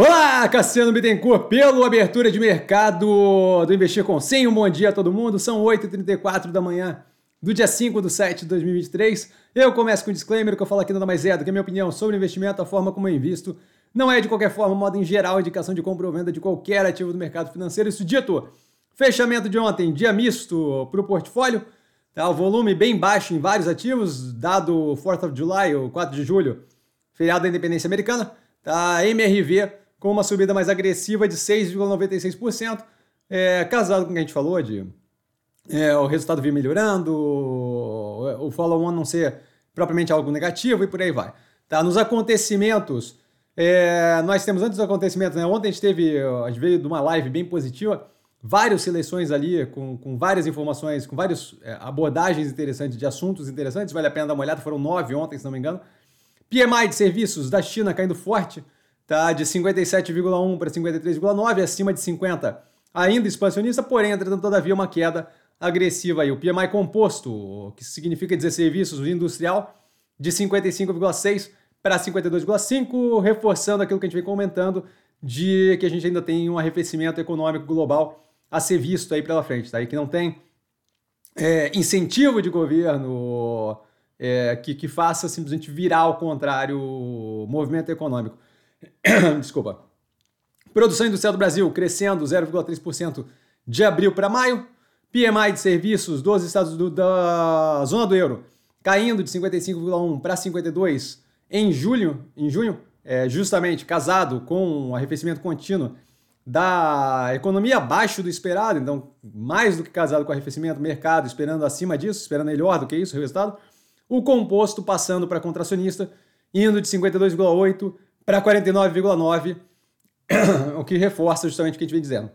Olá, Cassiano Bittencourt, pelo abertura de mercado do Investir com 100. Um bom dia a todo mundo. São 8h34 da manhã do dia 5 de 7 de 2023. Eu começo com um disclaimer que eu falo aqui nada mais é do que a minha opinião sobre investimento, a forma como eu invisto. Não é de qualquer forma, modo em geral, indicação de compra ou venda de qualquer ativo do mercado financeiro. Isso dito, fechamento de ontem, dia misto para o portfólio. Tá, o volume bem baixo em vários ativos, dado 4 of July, ou 4 de julho, feriado da independência americana. Tá, MRV com uma subida mais agressiva de 6,96%, é, casado com o que a gente falou de é, o resultado vir melhorando, o follow-on não ser propriamente algo negativo e por aí vai. Tá? Nos acontecimentos, é, nós temos antes dos acontecimentos, né? ontem a gente teve, a gente veio de uma live bem positiva, várias seleções ali com, com várias informações, com várias é, abordagens interessantes de assuntos interessantes, vale a pena dar uma olhada, foram nove ontem, se não me engano. PMI de serviços da China caindo forte, tá? de 57,1 para 53,9, acima de 50, ainda expansionista, porém, entretanto, todavia, uma queda agressiva aí. O PMI composto, que significa dizer serviços, o industrial, de 55,6 para 52,5, reforçando aquilo que a gente vem comentando de que a gente ainda tem um arrefecimento econômico global a ser visto aí pela frente, tá? E que não tem é, incentivo de governo é, que, que faça simplesmente virar ao contrário o movimento econômico. Desculpa. Produção industrial do Brasil crescendo 0,3% de abril para maio. PMI de serviços dos estados do, da zona do euro caindo de 55,1 para 52 em julho, em junho, é, justamente casado com o arrefecimento contínuo da economia abaixo do esperado, então mais do que casado com o arrefecimento, mercado esperando acima disso, esperando melhor do que isso o resultado. O composto passando para contracionista, indo de 52,8 para 49,9, o que reforça justamente o que a gente vem dizendo.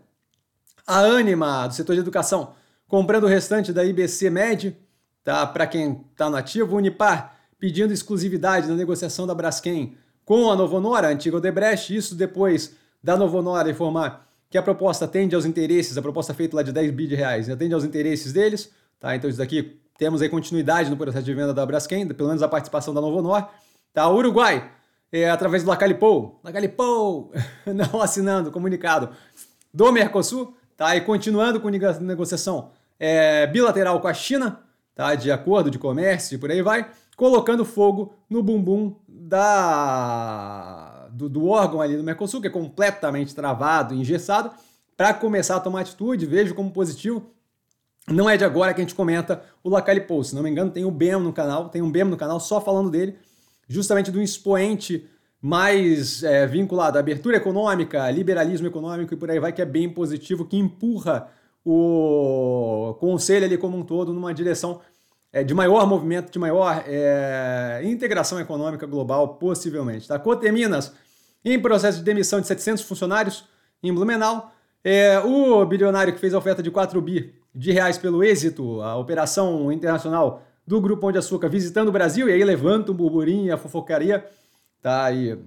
A Anima, do setor de educação, comprando o restante da IBC Med, tá? para quem está no ativo, Unipar pedindo exclusividade na negociação da Braskem com a Novonora, a antiga Odebrecht, isso depois da Novonora informar que a proposta atende aos interesses, a proposta feita lá de 10 bi de reais, atende aos interesses deles, tá? Então isso daqui temos aí continuidade no processo de venda da Braskem, pelo menos a participação da Novonor, tá? Uruguai, é, através do Lacalipou, Lacalipou, não assinando comunicado do Mercosul, tá? E continuando com negociação é, bilateral com a China, tá? De acordo de comércio e por aí vai, colocando fogo no bumbum da do, do órgão ali do Mercosul, que é completamente travado, engessado, para começar a tomar atitude, vejo como positivo. Não é de agora que a gente comenta o Lacalipou, se não me engano, tem um BEM no canal, tem um BEM no canal só falando dele justamente do expoente mais é, vinculado à abertura econômica, liberalismo econômico e por aí vai, que é bem positivo, que empurra o conselho ali como um todo numa direção é, de maior movimento, de maior é, integração econômica global, possivelmente. Tá? Coteminas, em processo de demissão de 700 funcionários em Blumenau. É, o bilionário que fez a oferta de 4 bi de reais pelo êxito, a operação internacional do Grupo Pão de Açúcar visitando o Brasil, e aí levanta o burburinho e a fofocaria, tá? E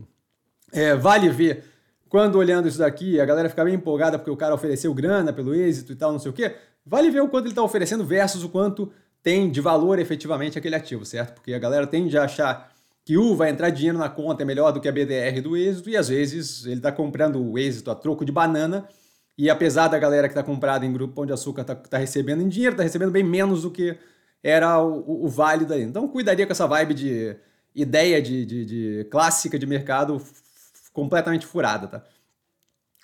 é, vale ver, quando olhando isso daqui, a galera fica bem empolgada porque o cara ofereceu grana pelo êxito e tal, não sei o quê, vale ver o quanto ele está oferecendo versus o quanto tem de valor efetivamente aquele ativo, certo? Porque a galera tende a achar que o vai entrar dinheiro na conta é melhor do que a BDR do êxito, e às vezes ele está comprando o êxito a troco de banana, e apesar da galera que está comprada em Grupo Pão de Açúcar tá, tá recebendo em dinheiro, tá recebendo bem menos do que era o, o, o válido aí. Então cuidaria com essa vibe de ideia de, de, de clássica de mercado completamente furada, tá?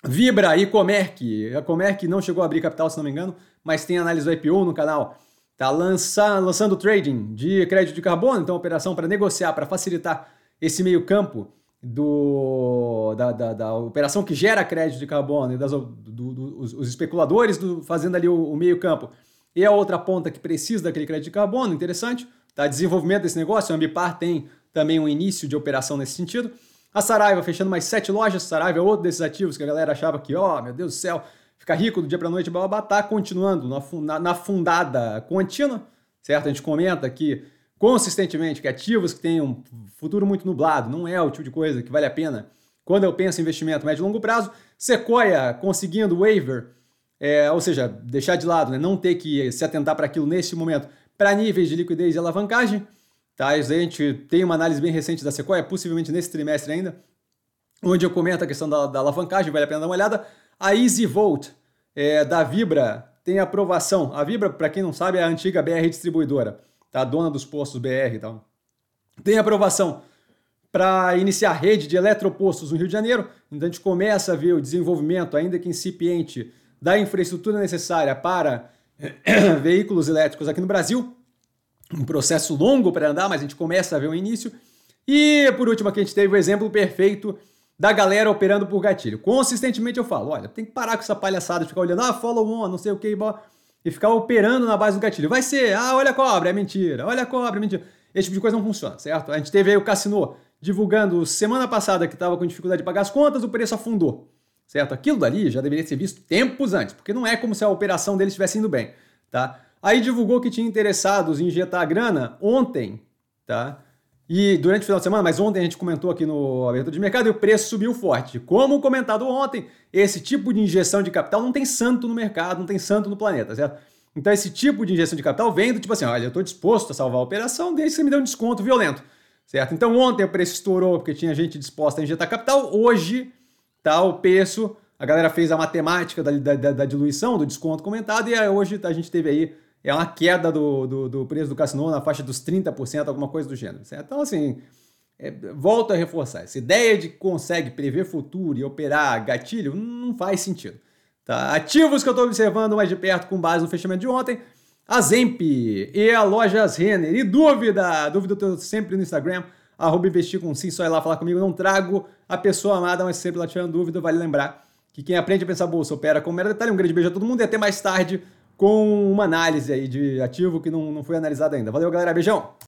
Vibra e Comerc. A Comerc não chegou a abrir capital, se não me engano, mas tem análise do IPO no canal. Tá lançando, lançando trading de crédito de carbono, então operação para negociar, para facilitar esse meio campo do, da, da, da, operação que gera crédito de carbono e das, do, do, os, os, especuladores do, fazendo ali o, o meio campo e a outra ponta que precisa daquele crédito de carbono, interessante. Tá? Desenvolvimento desse negócio, a Ambipar tem também um início de operação nesse sentido. A Saraiva fechando mais sete lojas. Saraiva é outro desses ativos que a galera achava que, ó, oh, meu Deus do céu, ficar rico do dia para noite, blá, blá, tá continuando na, na fundada contínua, certo? A gente comenta aqui consistentemente que ativos que têm um futuro muito nublado não é o tipo de coisa que vale a pena quando eu penso em investimento médio e longo prazo. Sequoia conseguindo waiver é, ou seja, deixar de lado, né, não ter que se atentar para aquilo nesse momento, para níveis de liquidez e alavancagem. Tá? A gente tem uma análise bem recente da Sequoia, possivelmente nesse trimestre ainda. onde eu comento a questão da, da alavancagem, vale a pena dar uma olhada. A EasyVolt, é, da Vibra, tem aprovação. A Vibra, para quem não sabe, é a antiga BR distribuidora, tá? dona dos postos BR e tal. Tem aprovação para iniciar a rede de eletropostos no Rio de Janeiro. Então a gente começa a ver o desenvolvimento, ainda que incipiente, da infraestrutura necessária para veículos elétricos aqui no Brasil. Um processo longo para andar, mas a gente começa a ver o início. E por último, aqui a gente teve o exemplo perfeito da galera operando por gatilho. Consistentemente eu falo, olha, tem que parar com essa palhaçada de ficar olhando, ah, follow on, não sei o que, e ficar operando na base do gatilho. Vai ser, ah, olha a cobra, é mentira, olha a cobra, é mentira. Esse tipo de coisa não funciona, certo? A gente teve aí o Cassino divulgando semana passada que estava com dificuldade de pagar as contas, o preço afundou, certo? Aquilo dali já deveria ser visto tempos antes, porque não é como se a operação dele estivesse indo bem, tá? Aí divulgou que tinha interessados em injetar a grana ontem, tá? E durante o final de semana, mas ontem a gente comentou aqui no abertura de mercado e o preço subiu forte. Como comentado ontem, esse tipo de injeção de capital não tem santo no mercado, não tem santo no planeta, certo? Então esse tipo de injeção de capital vem do tipo assim, olha, eu estou disposto a salvar a operação desde que você me dê um desconto violento, certo? Então ontem o preço estourou porque tinha gente disposta a injetar capital, hoje tá o preço, a galera fez a matemática da, da, da diluição, do desconto comentado e hoje a gente teve aí é uma queda do, do, do preço do cassino na faixa dos 30%, alguma coisa do gênero. Certo? Então, assim, é, volto a reforçar. Essa ideia de que consegue prever futuro e operar gatilho não faz sentido. Tá? Ativos que eu estou observando mais de perto com base no fechamento de ontem, a Zemp e a Lojas Renner. E dúvida, dúvida eu tô sempre no Instagram, arroba investir com sim, só ir lá falar comigo. Não trago a pessoa amada, mas sempre lá tirando dúvida, vale lembrar que quem aprende a pensar bolsa opera com mero detalhe. Um grande beijo a todo mundo e até mais tarde com uma análise aí de ativo que não, não foi analisado ainda. Valeu, galera. Beijão!